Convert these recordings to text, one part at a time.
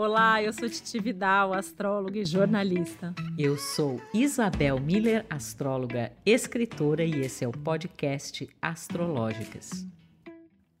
Olá, eu sou Titi Vidal, astróloga e jornalista. Eu sou Isabel Miller, astróloga, escritora e esse é o podcast Astrológicas.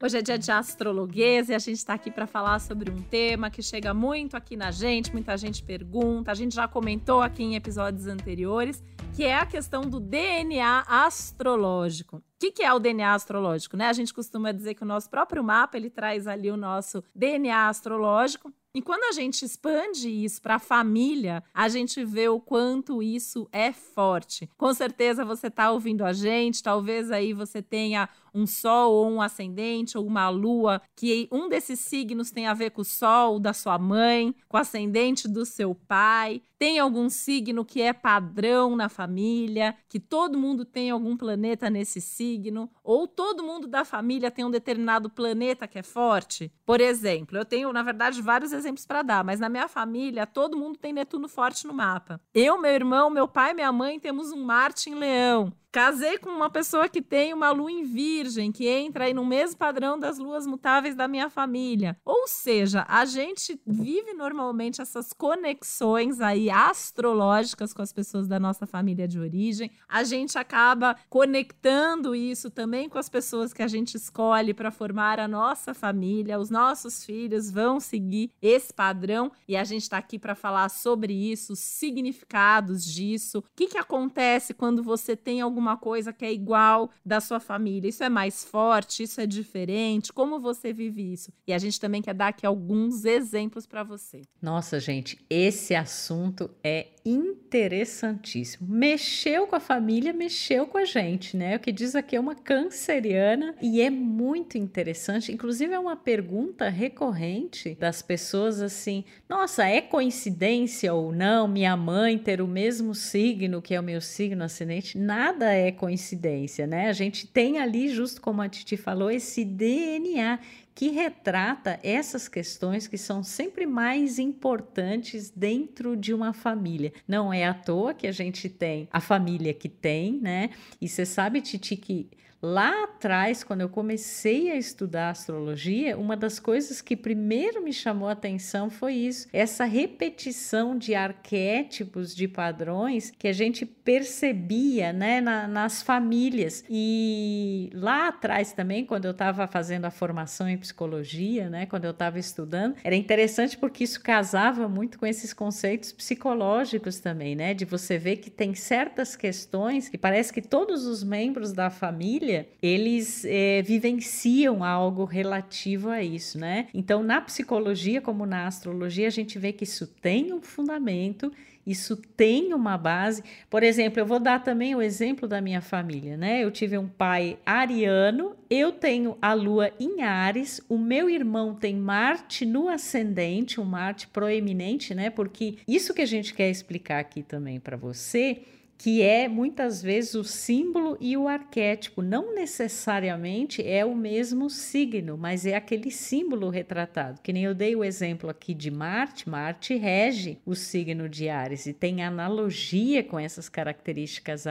Hoje é dia de astrologuês e a gente está aqui para falar sobre um tema que chega muito aqui na gente, muita gente pergunta, a gente já comentou aqui em episódios anteriores, que é a questão do DNA astrológico. O que, que, é o DNA astrológico? Né? A gente costuma dizer que o nosso próprio mapa ele traz ali o nosso DNA astrológico. E quando a gente expande isso para a família, a gente vê o quanto isso é forte. Com certeza você está ouvindo a gente, talvez aí você tenha um sol ou um ascendente ou uma lua, que um desses signos tem a ver com o sol da sua mãe, com o ascendente do seu pai. Tem algum signo que é padrão na família, que todo mundo tem algum planeta nesse signo, ou todo mundo da família tem um determinado planeta que é forte. Por exemplo, eu tenho, na verdade, vários exemplos para dar, mas na minha família todo mundo tem Netuno forte no mapa. Eu, meu irmão, meu pai minha mãe temos um Marte em Leão. Casei com uma pessoa que tem uma lua em virgem, que entra aí no mesmo padrão das luas mutáveis da minha família. Ou seja, a gente vive normalmente essas conexões aí astrológicas com as pessoas da nossa família de origem. A gente acaba conectando isso também com as pessoas que a gente escolhe para formar a nossa família. Os nossos filhos vão seguir esse padrão e a gente está aqui para falar sobre isso, os significados disso, o que, que acontece quando você tem algum alguma coisa que é igual da sua família. Isso é mais forte, isso é diferente. Como você vive isso? E a gente também quer dar aqui alguns exemplos para você. Nossa, gente, esse assunto é interessantíssimo. Mexeu com a família, mexeu com a gente, né? O que diz aqui é uma canceriana e é muito interessante. Inclusive, é uma pergunta recorrente das pessoas assim: nossa, é coincidência ou não minha mãe ter o mesmo signo que é o meu signo ascendente? Nada nada é coincidência, né? A gente tem ali, justo como a Titi falou, esse DNA que retrata essas questões que são sempre mais importantes dentro de uma família. Não é à toa que a gente tem a família que tem, né? E você sabe, Titi, que Lá atrás, quando eu comecei a estudar astrologia, uma das coisas que primeiro me chamou a atenção foi isso, essa repetição de arquétipos, de padrões que a gente percebia né, na, nas famílias. E lá atrás também, quando eu estava fazendo a formação em psicologia, né, quando eu estava estudando, era interessante porque isso casava muito com esses conceitos psicológicos também, né? De você ver que tem certas questões que parece que todos os membros da família família, eles é, vivenciam algo relativo a isso, né? Então, na psicologia, como na astrologia, a gente vê que isso tem um fundamento, isso tem uma base. Por exemplo, eu vou dar também o exemplo da minha família, né? Eu tive um pai ariano, eu tenho a lua em Ares, o meu irmão tem Marte no ascendente, um Marte proeminente, né? Porque isso que a gente quer explicar aqui também para você que é muitas vezes o símbolo e o arquétipo. Não necessariamente é o mesmo signo, mas é aquele símbolo retratado. Que nem eu dei o exemplo aqui de Marte. Marte rege o signo de Ares e tem analogia com essas características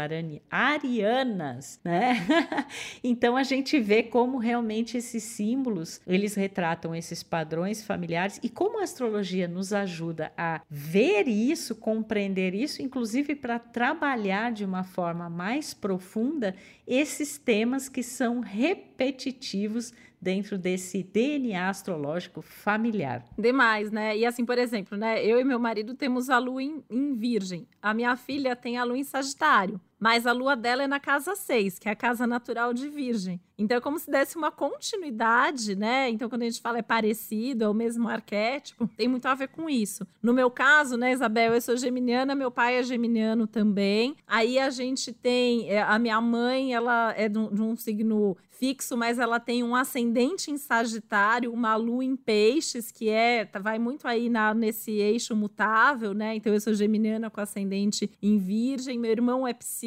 arianas, né? então a gente vê como realmente esses símbolos eles retratam esses padrões familiares e como a astrologia nos ajuda a ver isso, compreender isso, inclusive para trabalhar trabalhar de uma forma mais profunda esses temas que são repetitivos dentro desse DNA astrológico familiar. Demais, né? E assim, por exemplo, né? Eu e meu marido temos a lua em, em Virgem. A minha filha tem a lua em Sagitário mas a lua dela é na casa 6, que é a casa natural de Virgem. Então é como se desse uma continuidade, né? Então quando a gente fala é parecido, é o mesmo arquétipo, tem muito a ver com isso. No meu caso, né, Isabel, eu sou geminiana, meu pai é geminiano também. Aí a gente tem é, a minha mãe, ela é de um, signo fixo, mas ela tem um ascendente em Sagitário, uma lua em Peixes, que é tá, vai muito aí na, nesse eixo mutável, né? Então eu sou geminiana com ascendente em Virgem, meu irmão é pisciano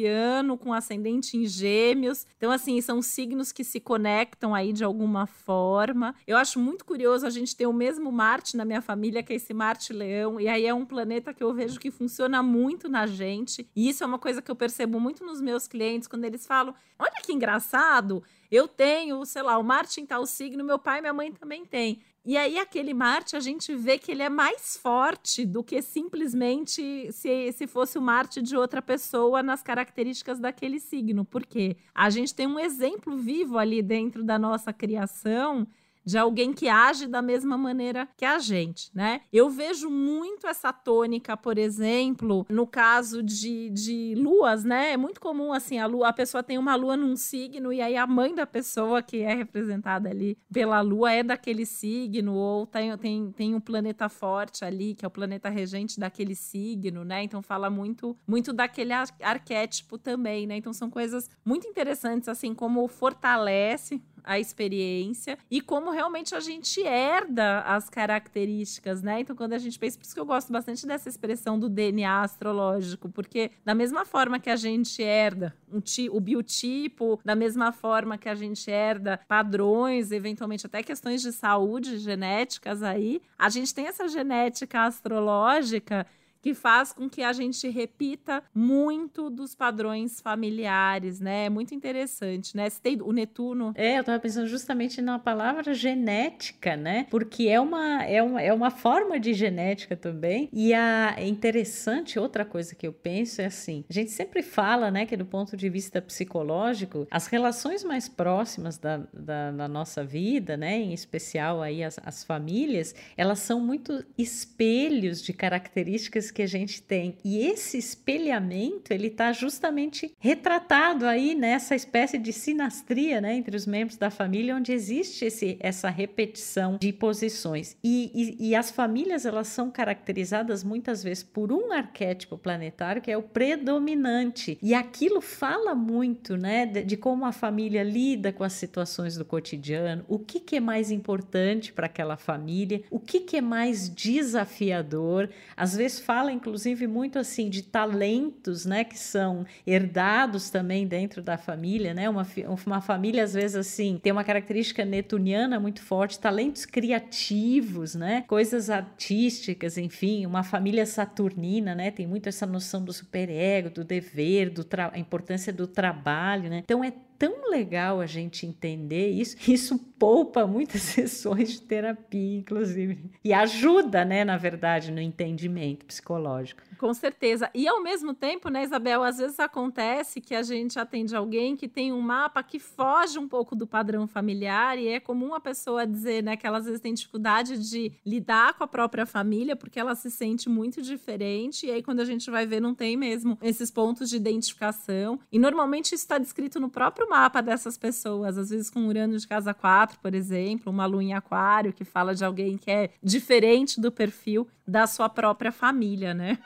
com ascendente em Gêmeos. Então assim, são signos que se conectam aí de alguma forma. Eu acho muito curioso a gente ter o mesmo Marte na minha família, que é esse Marte Leão, e aí é um planeta que eu vejo que funciona muito na gente. E isso é uma coisa que eu percebo muito nos meus clientes quando eles falam: "Olha que engraçado, eu tenho, sei lá, o Marte em tal signo, meu pai e minha mãe também têm. E aí, aquele Marte, a gente vê que ele é mais forte do que simplesmente se, se fosse o Marte de outra pessoa nas características daquele signo. Porque a gente tem um exemplo vivo ali dentro da nossa criação de alguém que age da mesma maneira que a gente, né? Eu vejo muito essa tônica, por exemplo, no caso de, de luas, né? É muito comum assim, a lua, a pessoa tem uma lua num signo e aí a mãe da pessoa que é representada ali pela lua é daquele signo ou tem, tem, tem um planeta forte ali, que é o planeta regente daquele signo, né? Então fala muito muito daquele ar arquétipo também, né? Então são coisas muito interessantes assim como fortalece a experiência e como realmente a gente herda as características, né? Então, quando a gente pensa, por isso que eu gosto bastante dessa expressão do DNA astrológico, porque da mesma forma que a gente herda um o biotipo, da mesma forma que a gente herda padrões, eventualmente até questões de saúde genéticas aí, a gente tem essa genética astrológica que faz com que a gente repita muito dos padrões familiares, né? É muito interessante, né? Você tem o Netuno. É, eu estava pensando justamente na palavra genética, né? Porque é uma, é uma, é uma forma de genética também. E a, é interessante, outra coisa que eu penso é assim: a gente sempre fala, né, que do ponto de vista psicológico, as relações mais próximas da, da, da nossa vida, né, em especial aí as, as famílias, elas são muito espelhos de características que a gente tem. E esse espelhamento, ele está justamente retratado aí nessa espécie de sinastria, né, entre os membros da família, onde existe esse, essa repetição de posições. E, e, e as famílias, elas são caracterizadas muitas vezes por um arquétipo planetário que é o predominante. E aquilo fala muito, né, de, de como a família lida com as situações do cotidiano, o que, que é mais importante para aquela família, o que, que é mais desafiador. Às vezes fala fala, inclusive, muito assim de talentos, né, que são herdados também dentro da família, né? Uma, uma família, às vezes, assim, tem uma característica netuniana muito forte, talentos criativos, né? Coisas artísticas, enfim, uma família saturnina, né? Tem muito essa noção do superego, do dever, do a importância do trabalho, né? Então é tão legal a gente entender isso. Isso poupa muitas sessões de terapia, inclusive. E ajuda, né, na verdade, no entendimento psicológico. Com certeza. E ao mesmo tempo, né, Isabel, às vezes acontece que a gente atende alguém que tem um mapa que foge um pouco do padrão familiar e é comum a pessoa dizer, né, que ela às vezes tem dificuldade de lidar com a própria família porque ela se sente muito diferente e aí quando a gente vai ver não tem mesmo esses pontos de identificação. E normalmente isso está descrito no próprio mapa dessas pessoas, às vezes com Urano de casa 4, por exemplo, uma lua em aquário que fala de alguém que é diferente do perfil da sua própria família, né?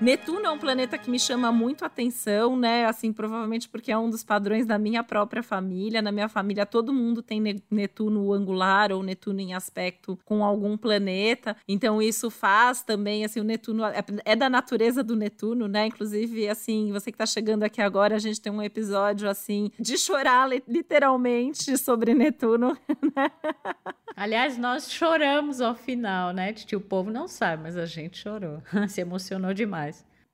Netuno é um planeta que me chama muito atenção, né? Assim, provavelmente porque é um dos padrões da minha própria família. Na minha família, todo mundo tem Netuno angular ou Netuno em aspecto com algum planeta. Então, isso faz também, assim, o Netuno é, é da natureza do Netuno, né? Inclusive, assim, você que tá chegando aqui agora, a gente tem um episódio, assim, de chorar literalmente sobre Netuno, né? Aliás, nós choramos ao final, né? O povo não sabe, mas a gente chorou. Se emocionou demais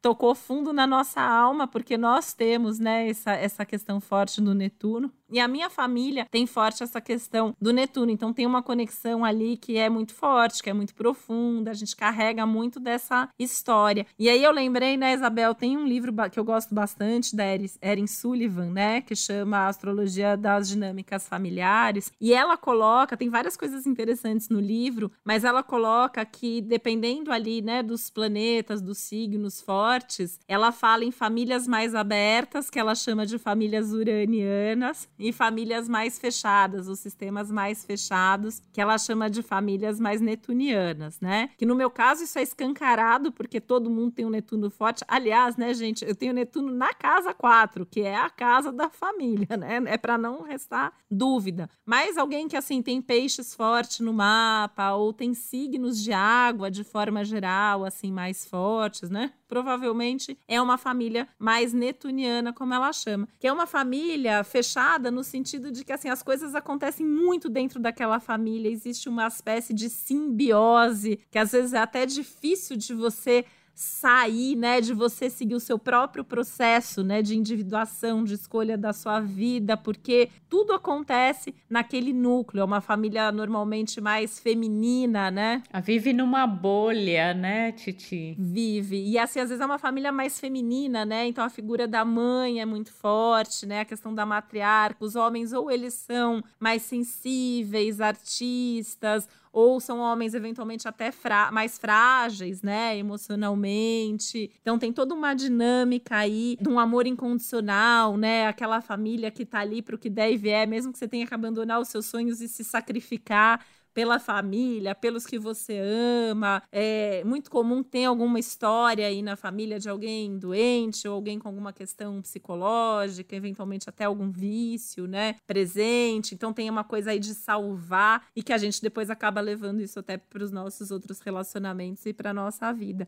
tocou fundo na nossa alma, porque nós temos, né, essa, essa questão forte do Netuno. E a minha família tem forte essa questão do Netuno, então tem uma conexão ali que é muito forte, que é muito profunda, a gente carrega muito dessa história. E aí eu lembrei, né, Isabel, tem um livro que eu gosto bastante da Erin Sullivan, né, que chama Astrologia das Dinâmicas Familiares, e ela coloca, tem várias coisas interessantes no livro, mas ela coloca que dependendo ali, né, dos planetas, dos signos fortes, ela fala em famílias mais abertas, que ela chama de famílias uranianas, e famílias mais fechadas, os sistemas mais fechados, que ela chama de famílias mais netunianas, né? Que no meu caso isso é escancarado, porque todo mundo tem um Netuno forte. Aliás, né, gente, eu tenho Netuno na casa 4, que é a casa da família, né? É para não restar dúvida. Mas alguém que, assim, tem peixes forte no mapa, ou tem signos de água de forma geral, assim, mais fortes, né? Provavelmente é uma família mais netuniana, como ela chama, que é uma família fechada no sentido de que assim as coisas acontecem muito dentro daquela família, existe uma espécie de simbiose que às vezes é até difícil de você sair, né, de você seguir o seu próprio processo, né, de individuação, de escolha da sua vida, porque tudo acontece naquele núcleo, é uma família normalmente mais feminina, né? A vive numa bolha, né, Titi? Vive. E assim, às vezes é uma família mais feminina, né? Então a figura da mãe é muito forte, né? A questão da matriarca, os homens ou eles são mais sensíveis, artistas, ou são homens eventualmente até mais frágeis, né, emocionalmente. Então tem toda uma dinâmica aí de um amor incondicional, né, aquela família que tá ali para o que der e vier, mesmo que você tenha que abandonar os seus sonhos e se sacrificar pela família, pelos que você ama. É muito comum ter alguma história aí na família de alguém doente ou alguém com alguma questão psicológica, eventualmente até algum vício, né, presente. Então tem uma coisa aí de salvar e que a gente depois acaba levando isso até para os nossos outros relacionamentos e para nossa vida.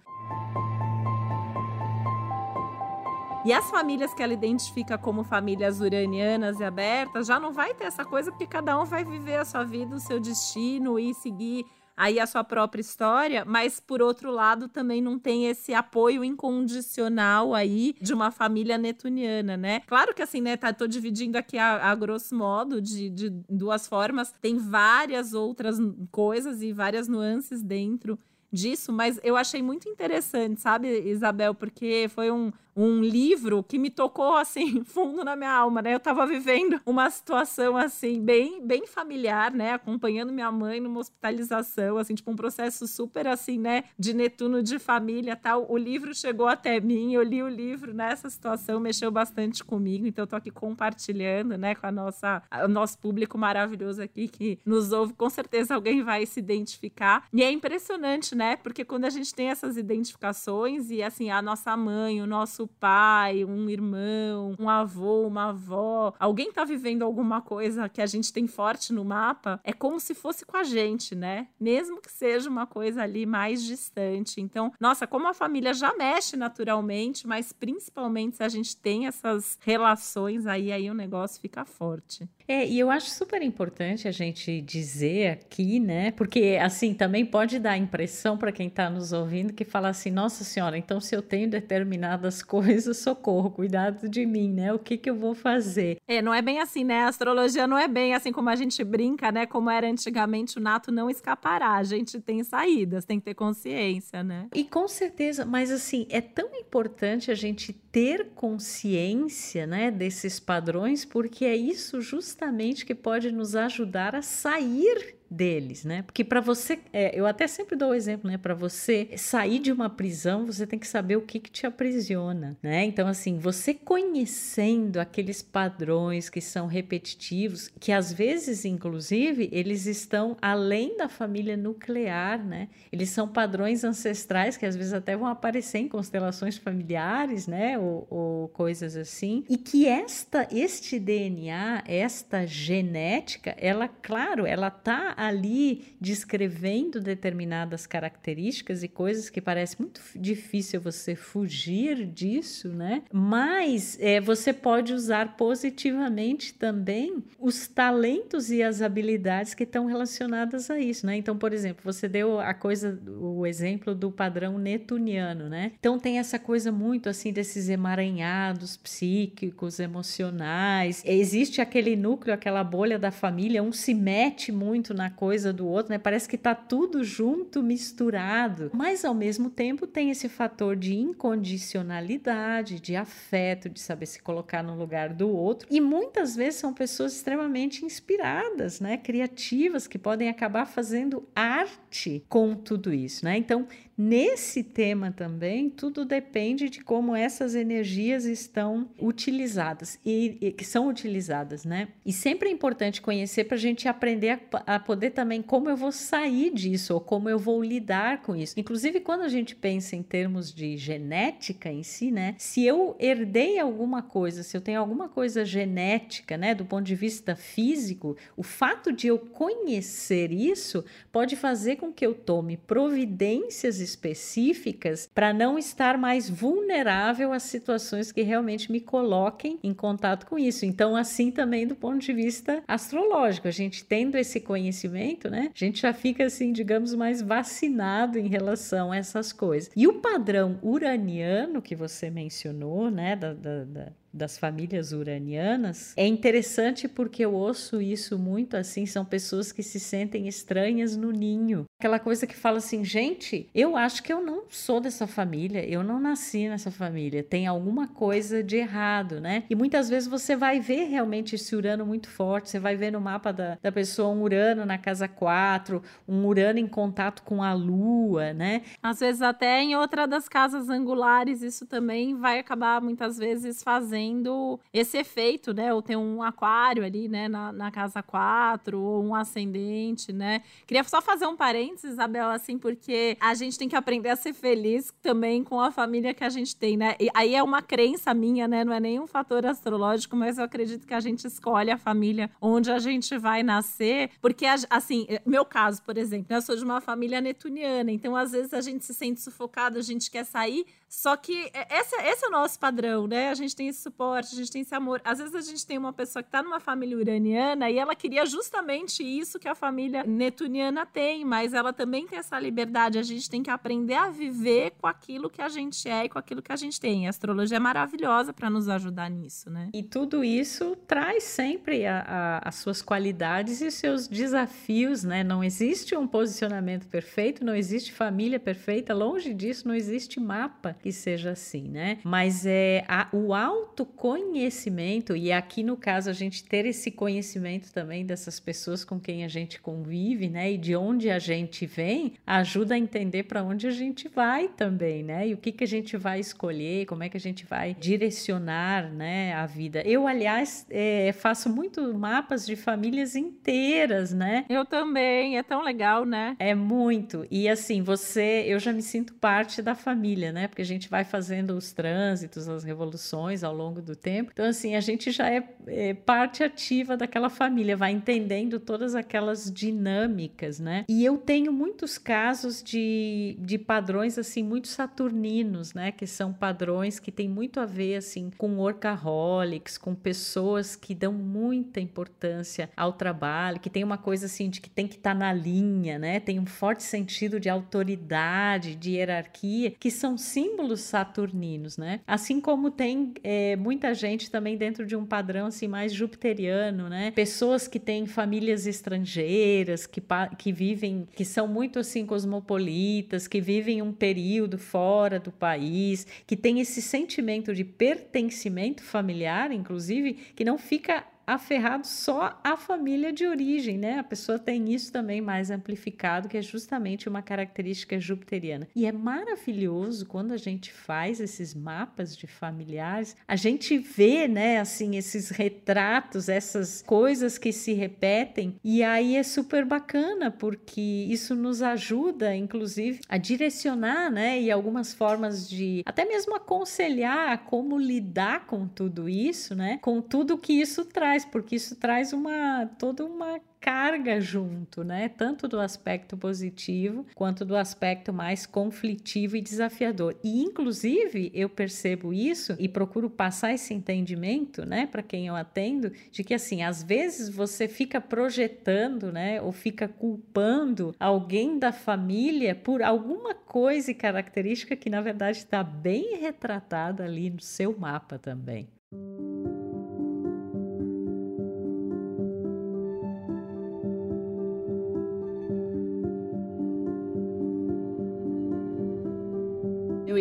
E as famílias que ela identifica como famílias uranianas e abertas já não vai ter essa coisa, porque cada um vai viver a sua vida, o seu destino e seguir aí a sua própria história, mas por outro lado também não tem esse apoio incondicional aí de uma família netuniana, né? Claro que assim, né, tá, tô dividindo aqui a, a grosso modo de, de duas formas, tem várias outras coisas e várias nuances dentro disso, mas eu achei muito interessante, sabe, Isabel, porque foi um, um livro que me tocou assim fundo na minha alma, né? Eu tava vivendo uma situação assim bem bem familiar, né, acompanhando minha mãe numa hospitalização, assim, tipo um processo super assim, né, de Netuno de família, tal. O livro chegou até mim, eu li o livro nessa situação, mexeu bastante comigo, então eu tô aqui compartilhando, né, com a nossa o nosso público maravilhoso aqui que nos ouve, com certeza alguém vai se identificar. E é impressionante, né? Porque quando a gente tem essas identificações e assim, a nossa mãe, o nosso pai, um irmão, um avô, uma avó, alguém tá vivendo alguma coisa que a gente tem forte no mapa, é como se fosse com a gente, né? Mesmo que seja uma coisa ali mais distante. Então, nossa, como a família já mexe naturalmente, mas principalmente se a gente tem essas relações aí, aí o negócio fica forte. É, e eu acho super importante a gente dizer aqui, né? Porque assim também pode dar a impressão para quem está nos ouvindo que fala assim: nossa senhora, então se eu tenho determinadas coisas, socorro, cuidado de mim, né? O que, que eu vou fazer? É, não é bem assim, né? A astrologia não é bem assim como a gente brinca, né? Como era antigamente, o nato não escapará. A gente tem saídas, tem que ter consciência, né? E com certeza, mas assim, é tão importante a gente ter consciência, né, desses padrões, porque é isso justamente que pode nos ajudar a sair deles, né? Porque para você, é, eu até sempre dou o exemplo, né? Para você sair de uma prisão, você tem que saber o que, que te aprisiona, né? Então, assim, você conhecendo aqueles padrões que são repetitivos, que às vezes, inclusive, eles estão além da família nuclear, né? Eles são padrões ancestrais que às vezes até vão aparecer em constelações familiares, né? Ou, ou coisas assim, e que esta, este DNA, esta genética, ela, claro, ela tá ali descrevendo determinadas características e coisas que parece muito difícil você fugir disso, né? Mas é, você pode usar positivamente também os talentos e as habilidades que estão relacionadas a isso, né? Então, por exemplo, você deu a coisa, o exemplo do padrão netuniano, né? Então tem essa coisa muito assim desses emaranhados psíquicos, emocionais. Existe aquele núcleo, aquela bolha da família, um se mete muito na na coisa do outro, né? Parece que tá tudo junto, misturado. Mas ao mesmo tempo tem esse fator de incondicionalidade, de afeto, de saber se colocar no lugar do outro. E muitas vezes são pessoas extremamente inspiradas, né? Criativas que podem acabar fazendo arte com tudo isso, né? Então, Nesse tema também, tudo depende de como essas energias estão utilizadas e, e que são utilizadas, né? E sempre é importante conhecer para a gente aprender a, a, poder também como eu vou sair disso ou como eu vou lidar com isso. Inclusive, quando a gente pensa em termos de genética em si, né? Se eu herdei alguma coisa, se eu tenho alguma coisa genética, né, do ponto de vista físico, o fato de eu conhecer isso pode fazer com que eu tome providências específicas para não estar mais vulnerável às situações que realmente me coloquem em contato com isso. Então, assim também do ponto de vista astrológico, a gente tendo esse conhecimento, né? A gente já fica assim, digamos, mais vacinado em relação a essas coisas. E o padrão uraniano que você mencionou, né, da, da, da das famílias uranianas, é interessante porque eu ouço isso muito assim, são pessoas que se sentem estranhas no ninho. Aquela coisa que fala assim, gente, eu acho que eu não sou dessa família, eu não nasci nessa família, tem alguma coisa de errado, né? E muitas vezes você vai ver realmente esse Urano muito forte, você vai ver no mapa da, da pessoa um Urano na casa 4, um Urano em contato com a Lua, né? Às vezes até em outra das casas angulares isso também vai acabar muitas vezes fazendo tendo esse efeito, né? Ou tem um aquário ali, né, na, na casa 4, ou um ascendente, né? Queria só fazer um parênteses, Isabel, assim, porque a gente tem que aprender a ser feliz também com a família que a gente tem, né? E aí é uma crença minha, né? Não é nenhum fator astrológico, mas eu acredito que a gente escolhe a família onde a gente vai nascer, porque, assim, meu caso, por exemplo, eu sou de uma família netuniana, então às vezes a gente se sente sufocado, a gente quer sair, só que é, esse, esse é o nosso padrão, né? A gente tem esse suporte, a gente tem esse amor. Às vezes a gente tem uma pessoa que está numa família uraniana e ela queria justamente isso que a família netuniana tem, mas ela também tem essa liberdade. A gente tem que aprender a viver com aquilo que a gente é e com aquilo que a gente tem. A astrologia é maravilhosa para nos ajudar nisso, né? E tudo isso traz sempre a, a, as suas qualidades e seus desafios, né? Não existe um posicionamento perfeito, não existe família perfeita, longe disso, não existe mapa que seja assim, né? Mas é a, o autoconhecimento, e aqui no caso a gente ter esse conhecimento também dessas pessoas com quem a gente convive, né? E de onde a gente vem, ajuda a entender para onde a gente vai também, né? E o que, que a gente vai escolher, como é que a gente vai direcionar, né, a vida. Eu, aliás, é, faço muito mapas de famílias inteiras, né? Eu também, é tão legal, né? É muito. E assim, você, eu já me sinto parte da família, né? Porque gente vai fazendo os trânsitos, as revoluções ao longo do tempo. Então, assim, a gente já é, é parte ativa daquela família, vai entendendo todas aquelas dinâmicas, né? E eu tenho muitos casos de, de padrões, assim, muito saturninos, né? Que são padrões que têm muito a ver, assim, com workaholics, com pessoas que dão muita importância ao trabalho, que tem uma coisa, assim, de que tem que estar tá na linha, né? Tem um forte sentido de autoridade, de hierarquia, que são símbolos saturninos, né? Assim como tem é, muita gente também dentro de um padrão assim mais jupiteriano, né? Pessoas que têm famílias estrangeiras, que, que vivem, que são muito assim cosmopolitas, que vivem um período fora do país, que tem esse sentimento de pertencimento familiar, inclusive, que não fica aferrado só à família de origem, né? A pessoa tem isso também mais amplificado, que é justamente uma característica jupiteriana. E é maravilhoso quando a gente faz esses mapas de familiares, a gente vê, né, assim, esses retratos, essas coisas que se repetem, e aí é super bacana, porque isso nos ajuda, inclusive, a direcionar, né, e algumas formas de até mesmo aconselhar como lidar com tudo isso, né, com tudo que isso traz porque isso traz uma toda uma carga junto, né? Tanto do aspecto positivo quanto do aspecto mais conflitivo e desafiador. E inclusive eu percebo isso e procuro passar esse entendimento, né, para quem eu atendo, de que assim, às vezes você fica projetando, né, ou fica culpando alguém da família por alguma coisa e característica que na verdade está bem retratada ali no seu mapa também.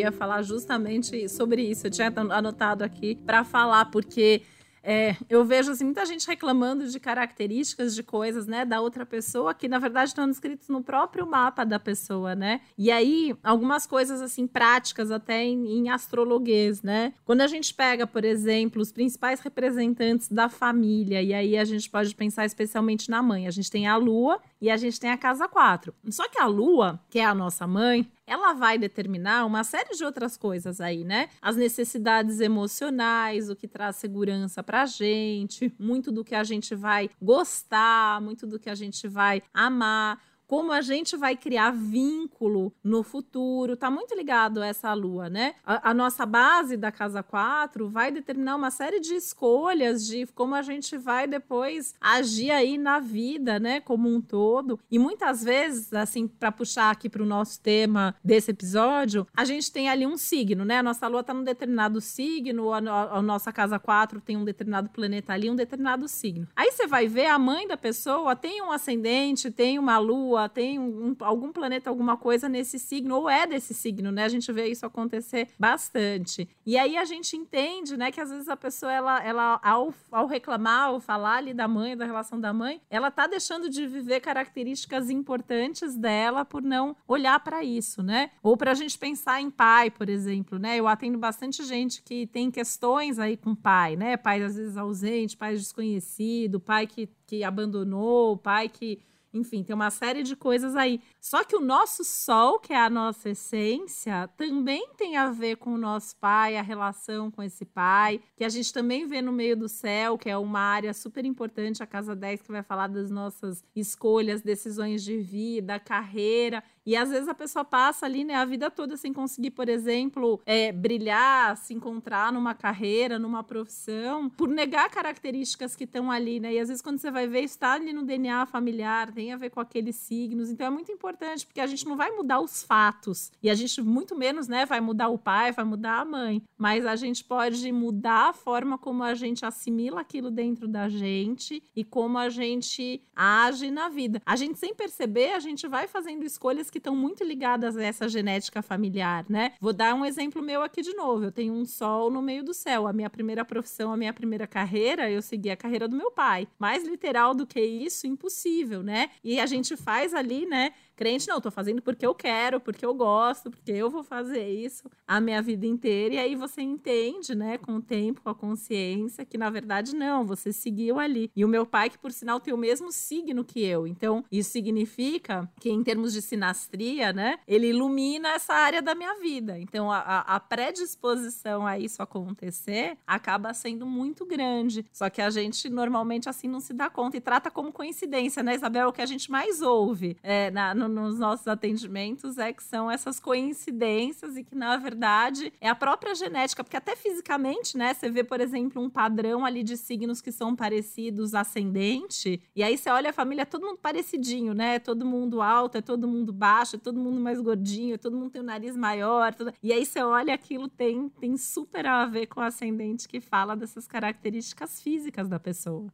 Ia falar justamente sobre isso. Eu tinha anotado aqui para falar, porque é, eu vejo assim, muita gente reclamando de características de coisas, né, da outra pessoa que na verdade estão escritos no próprio mapa da pessoa, né? E aí algumas coisas assim práticas até em, em astrologuês, né? Quando a gente pega, por exemplo, os principais representantes da família, e aí a gente pode pensar especialmente na mãe. A gente tem a Lua e a gente tem a casa 4. Só que a Lua, que é a nossa mãe, ela vai determinar uma série de outras coisas aí, né? As necessidades emocionais, o que traz segurança pra gente, muito do que a gente vai gostar, muito do que a gente vai amar como a gente vai criar vínculo no futuro. Tá muito ligado a essa lua, né? A, a nossa base da casa 4 vai determinar uma série de escolhas de como a gente vai depois agir aí na vida, né, como um todo. E muitas vezes, assim, para puxar aqui para o nosso tema desse episódio, a gente tem ali um signo, né? A nossa lua tá num determinado signo, a, a, a nossa casa 4 tem um determinado planeta ali, um determinado signo. Aí você vai ver a mãe da pessoa tem um ascendente, tem uma lua, tem um, algum planeta, alguma coisa nesse signo, ou é desse signo, né? A gente vê isso acontecer bastante. E aí a gente entende, né, que às vezes a pessoa, ela, ela ao, ao reclamar, ao falar ali da mãe, da relação da mãe, ela tá deixando de viver características importantes dela por não olhar para isso, né? Ou para a gente pensar em pai, por exemplo, né? Eu atendo bastante gente que tem questões aí com pai, né? Pai às vezes ausente, pai desconhecido, pai que, que abandonou, pai que enfim, tem uma série de coisas aí. Só que o nosso sol, que é a nossa essência, também tem a ver com o nosso pai, a relação com esse pai, que a gente também vê no meio do céu, que é uma área super importante, a casa 10, que vai falar das nossas escolhas, decisões de vida, carreira. E às vezes a pessoa passa ali, né, a vida toda sem conseguir, por exemplo, é, brilhar, se encontrar numa carreira, numa profissão, por negar características que estão ali, né? E às vezes quando você vai ver, está ali no DNA familiar, tem a ver com aqueles signos. Então é muito importante, porque a gente não vai mudar os fatos. E a gente, muito menos, né, vai mudar o pai, vai mudar a mãe. Mas a gente pode mudar a forma como a gente assimila aquilo dentro da gente e como a gente age na vida. A gente, sem perceber, a gente vai fazendo escolhas que estão muito ligadas a essa genética familiar, né? Vou dar um exemplo meu aqui de novo. Eu tenho um sol no meio do céu. A minha primeira profissão, a minha primeira carreira, eu segui a carreira do meu pai. Mais literal do que isso, impossível, né? E a gente faz ali, né? Crente, não, tô fazendo porque eu quero, porque eu gosto, porque eu vou fazer isso a minha vida inteira. E aí você entende, né, com o tempo, com a consciência, que na verdade não, você seguiu ali. E o meu pai, que por sinal tem o mesmo signo que eu. Então, isso significa que, em termos de sinastria, né, ele ilumina essa área da minha vida. Então, a, a predisposição a isso acontecer acaba sendo muito grande. Só que a gente normalmente assim não se dá conta e trata como coincidência, né, Isabel? O que a gente mais ouve é, na, no no, nos nossos atendimentos é que são essas coincidências e que, na verdade, é a própria genética, porque até fisicamente, né, você vê, por exemplo, um padrão ali de signos que são parecidos ascendente, e aí você olha a família, é todo mundo parecidinho, né? É todo mundo alto, é todo mundo baixo, é todo mundo mais gordinho, é todo mundo tem o nariz maior, tudo... e aí você olha aquilo tem, tem super a ver com o ascendente que fala dessas características físicas da pessoa.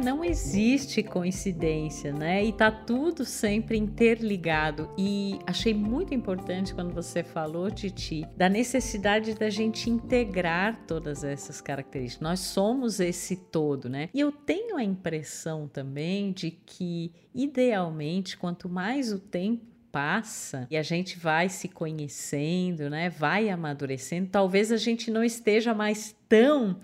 Não existe coincidência, né? E tá tudo sempre interligado. E achei muito importante quando você falou, Titi, da necessidade da gente integrar todas essas características. Nós somos esse todo, né? E eu tenho a impressão também de que, idealmente, quanto mais o tempo passa e a gente vai se conhecendo, né? Vai amadurecendo, talvez a gente não esteja mais tão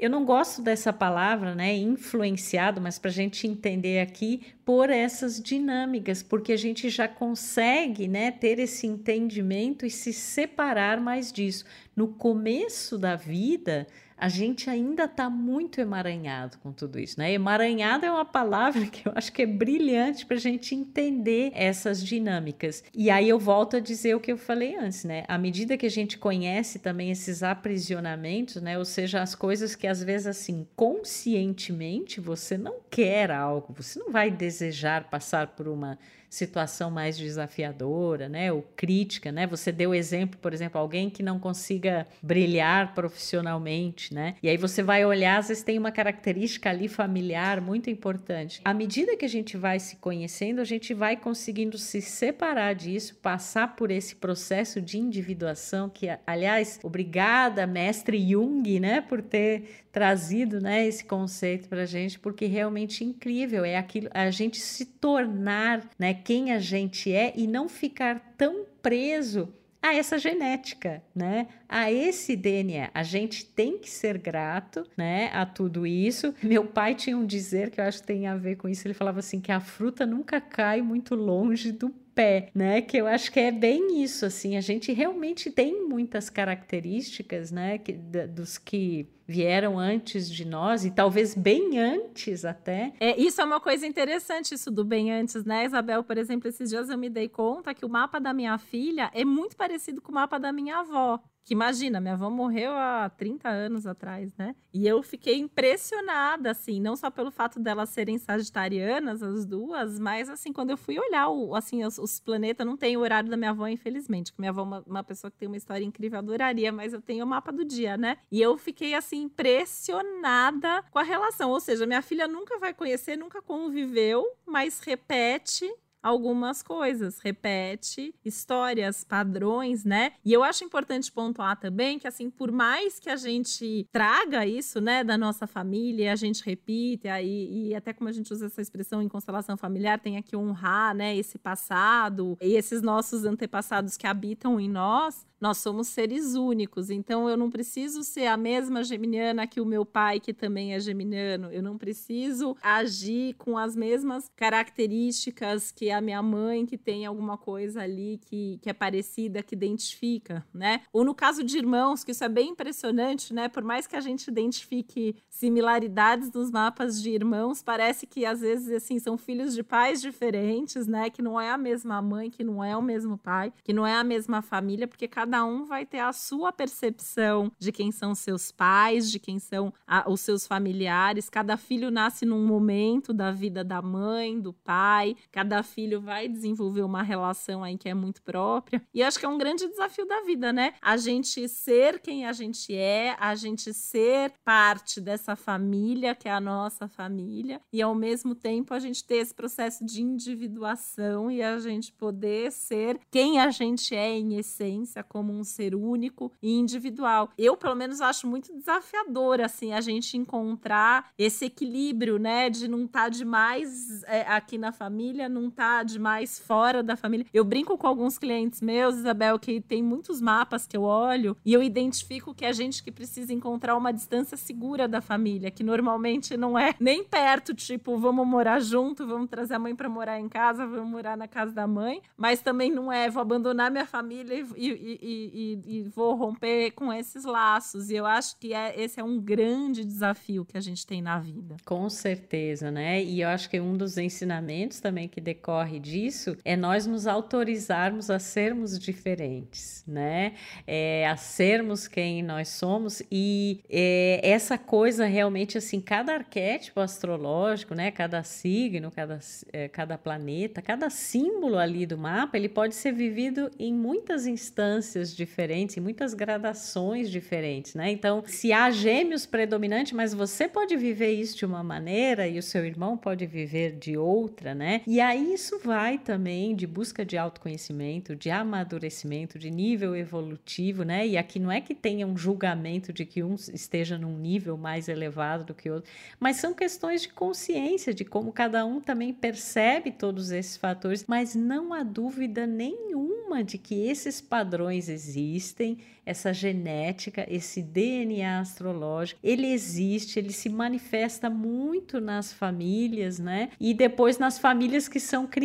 eu não gosto dessa palavra, né, influenciado, mas para a gente entender aqui por essas dinâmicas, porque a gente já consegue, né, ter esse entendimento e se separar mais disso. No começo da vida, a gente ainda está muito emaranhado com tudo isso, né? Emaranhado é uma palavra que eu acho que é brilhante para a gente entender essas dinâmicas. E aí eu volto a dizer o que eu falei antes, né? À medida que a gente conhece também esses aprisionamentos, né? Ou seja, as coisas que às vezes assim conscientemente você não quer algo, você não vai desejar passar por uma situação mais desafiadora, né, ou crítica, né? Você deu exemplo, por exemplo, alguém que não consiga brilhar profissionalmente, né? E aí você vai olhar, às vezes tem uma característica ali familiar muito importante. À medida que a gente vai se conhecendo, a gente vai conseguindo se separar disso, passar por esse processo de individuação que, aliás, obrigada, mestre Jung, né, por ter trazido, né, esse conceito para a gente, porque realmente incrível é aquilo, a gente se tornar, né, quem a gente é e não ficar tão preso a essa genética, né? A esse DNA. A gente tem que ser grato, né, a tudo isso. Meu pai tinha um dizer que eu acho que tem a ver com isso. Ele falava assim que a fruta nunca cai muito longe do pé, né? Que eu acho que é bem isso, assim. A gente realmente tem muitas características, né? Que, dos que vieram antes de nós e talvez bem antes até. É, isso é uma coisa interessante, isso do bem antes, né, Isabel? Por exemplo, esses dias eu me dei conta que o mapa da minha filha é muito parecido com o mapa da minha avó. Que imagina, minha avó morreu há 30 anos atrás, né? E eu fiquei impressionada, assim, não só pelo fato delas serem sagitarianas, as duas, mas assim, quando eu fui olhar o, assim, os, os planetas, não tem o horário da minha avó, infelizmente. Minha avó é uma, uma pessoa que tem uma história incrível, adoraria, mas eu tenho o mapa do dia, né? E eu fiquei assim, impressionada com a relação. Ou seja, minha filha nunca vai conhecer, nunca conviveu, mas repete algumas coisas, repete histórias, padrões, né? E eu acho importante pontuar também que, assim, por mais que a gente traga isso, né, da nossa família, a gente repite, aí, e até como a gente usa essa expressão em constelação familiar, tem aqui honrar, né, esse passado e esses nossos antepassados que habitam em nós, nós somos seres únicos, então eu não preciso ser a mesma geminiana que o meu pai, que também é geminiano. Eu não preciso agir com as mesmas características que a minha mãe, que tem alguma coisa ali que, que é parecida, que identifica, né? Ou no caso de irmãos, que isso é bem impressionante, né? Por mais que a gente identifique similaridades nos mapas de irmãos, parece que às vezes assim são filhos de pais diferentes, né? Que não é a mesma mãe, que não é o mesmo pai, que não é a mesma família, porque cada um vai ter a sua percepção de quem são seus pais, de quem são a, os seus familiares. Cada filho nasce num momento da vida da mãe, do pai. Cada filho vai desenvolver uma relação aí que é muito própria. E acho que é um grande desafio da vida, né? A gente ser quem a gente é, a gente ser parte dessa família que é a nossa família e ao mesmo tempo a gente ter esse processo de individuação e a gente poder ser quem a gente é em essência, como um ser único e individual. Eu, pelo menos, acho muito desafiador, assim, a gente encontrar esse equilíbrio, né, de não estar tá demais é, aqui na família, não estar tá demais fora da família. Eu brinco com alguns clientes meus, Isabel, que tem muitos mapas que eu olho e eu identifico que a gente que precisa encontrar uma distância segura da família, que normalmente não é nem perto, tipo, vamos morar junto, vamos trazer a mãe para morar em casa, vamos morar na casa da mãe, mas também não é, vou abandonar minha família e, e, e, e, vou romper com esses laços. E eu acho que é, esse é um grande desafio que a gente tem na vida. Com certeza, né? E eu acho que um dos ensinamentos também que decorre disso é nós nos autorizarmos a sermos diferentes, né? É, a sermos quem nós somos e é, essa coisa realmente assim, cada arquétipo astrológico, né? Cada signo, cada, é, cada planeta, cada símbolo ali do mapa, ele pode ser vivido em muitas instâncias diferentes e muitas gradações diferentes, né? Então, se há gêmeos predominante, mas você pode viver isso de uma maneira e o seu irmão pode viver de outra, né? E aí isso vai também de busca de autoconhecimento, de amadurecimento, de nível evolutivo, né? E aqui não é que tenha um julgamento de que um esteja num nível mais elevado do que outro, mas são questões de consciência, de como cada um também percebe todos esses fatores, mas não há dúvida nenhuma de que esses padrões existem, essa genética, esse DNA astrológico, ele existe, ele se manifesta muito nas famílias, né? E depois nas famílias que são criadas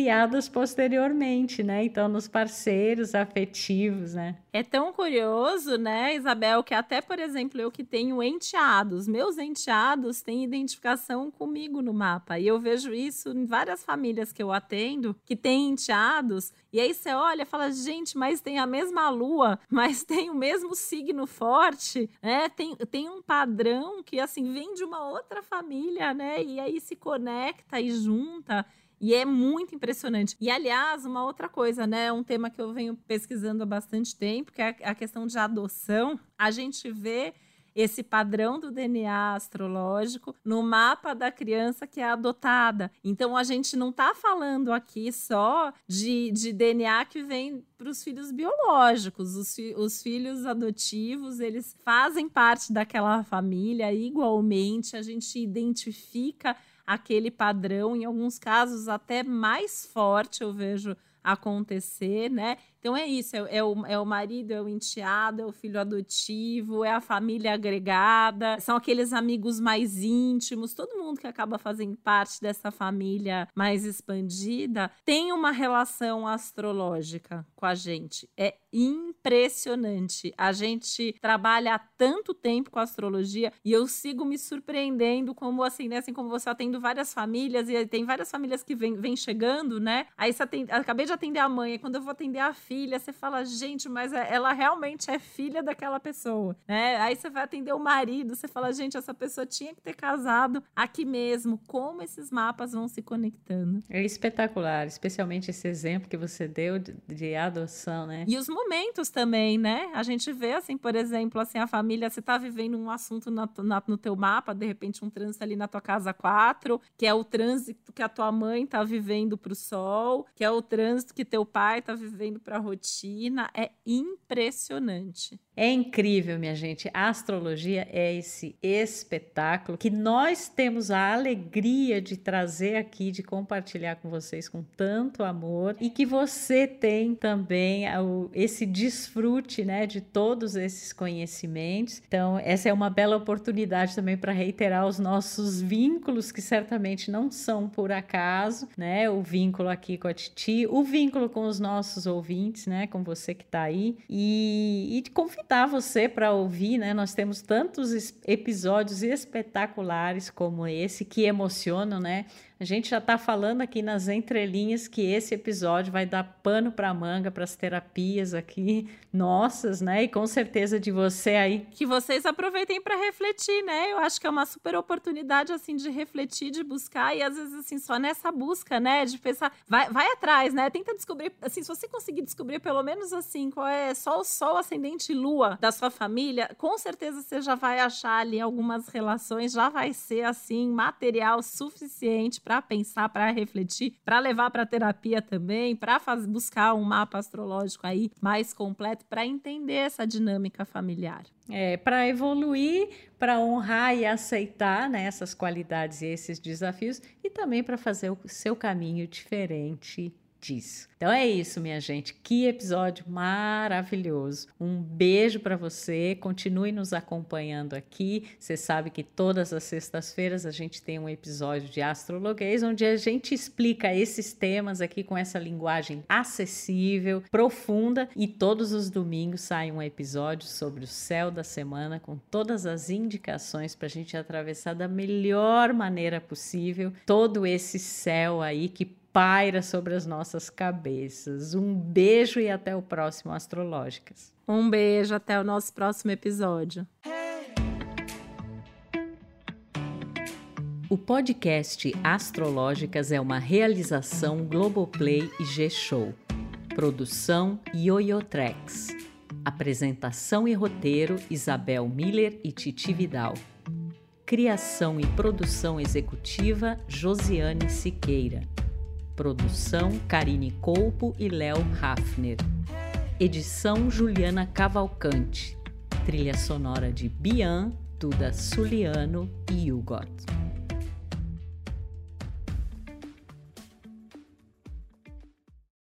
posteriormente, né? Então, nos parceiros afetivos, né? É tão curioso, né, Isabel, que até, por exemplo, eu que tenho enteados, meus enteados têm identificação comigo no mapa. E eu vejo isso em várias famílias que eu atendo, que têm enteados, e aí você olha e fala, gente, mas tem a mesma lua, mas tem o mesmo signo forte, né? Tem, tem um padrão que, assim, vem de uma outra família, né? E aí se conecta e junta. E é muito impressionante. E, aliás, uma outra coisa, né? Um tema que eu venho pesquisando há bastante tempo, que é a questão de adoção. A gente vê esse padrão do DNA astrológico no mapa da criança que é adotada. Então a gente não está falando aqui só de, de DNA que vem para os filhos biológicos. Os, fi os filhos adotivos, eles fazem parte daquela família igualmente. A gente identifica aquele padrão, em alguns casos até mais forte, eu vejo acontecer, né? Então é isso, é, é, o, é o marido, é o enteado, é o filho adotivo, é a família agregada, são aqueles amigos mais íntimos, todo mundo que acaba fazendo parte dessa família mais expandida tem uma relação astrológica com a gente. É impressionante. A gente trabalha há tanto tempo com astrologia e eu sigo me surpreendendo como assim, né? Assim como você atendo várias famílias e tem várias famílias que vêm chegando, né? Aí você atende, acabei de atender a mãe, e quando eu vou atender a filha, você fala, gente, mas é, ela realmente é filha daquela pessoa, né? Aí você vai atender o marido, você fala, gente, essa pessoa tinha que ter casado aqui mesmo. Como esses mapas vão se conectando? É espetacular, especialmente esse exemplo que você deu de, de adoção, né? E os momentos também, né? A gente vê, assim, por exemplo, assim, a família, você tá vivendo um assunto na, na, no teu mapa, de repente um trânsito ali na tua casa 4, que é o trânsito que a tua mãe tá vivendo pro sol, que é o trânsito que teu pai tá vivendo pra rotina. É impressionante. É incrível, minha gente. A astrologia é esse espetáculo que nós temos a alegria de trazer aqui, de compartilhar com vocês com tanto amor e que você tem também esse desfrute, né, de todos esses conhecimentos. Então, essa é uma bela oportunidade também para reiterar os nossos vínculos que certamente não são por acaso, né? O vínculo aqui com a Titi, o vínculo com os nossos ouvintes, né, com você que está aí e, e convidar você para ouvir, né? Nós temos tantos episódios espetaculares como esse que emocionam, né? A gente já está falando aqui nas entrelinhas que esse episódio vai dar pano para manga para as terapias aqui nossas, né? E com certeza de você aí. Que vocês aproveitem para refletir, né? Eu acho que é uma super oportunidade assim de refletir, de buscar e às vezes assim só nessa busca, né? De pensar, vai, vai atrás, né? Tenta descobrir, assim, se você conseguir descobrir pelo menos assim qual é só o sol, ascendente e lua da sua família, com certeza você já vai achar ali algumas relações, já vai ser assim material suficiente para pensar, para refletir, para levar para terapia também, para buscar um mapa astrológico aí mais completo para entender essa dinâmica familiar. É, para evoluir, para honrar e aceitar né, essas qualidades e esses desafios e também para fazer o seu caminho diferente disso. Então é isso, minha gente. Que episódio maravilhoso. Um beijo para você. Continue nos acompanhando aqui. Você sabe que todas as sextas-feiras a gente tem um episódio de astrologuês onde a gente explica esses temas aqui com essa linguagem acessível, profunda e todos os domingos sai um episódio sobre o céu da semana com todas as indicações para a gente atravessar da melhor maneira possível todo esse céu aí que paira sobre as nossas cabeças. Um beijo e até o próximo Astrológicas. Um beijo, até o nosso próximo episódio. O podcast Astrológicas é uma realização Globoplay e G-Show. Produção Yoyotrex. Apresentação e roteiro Isabel Miller e Titi Vidal. Criação e produção executiva Josiane Siqueira. Produção Karine Colpo e Léo Hafner. Edição Juliana Cavalcante. Trilha sonora de Bian, Duda Suliano e Hugot.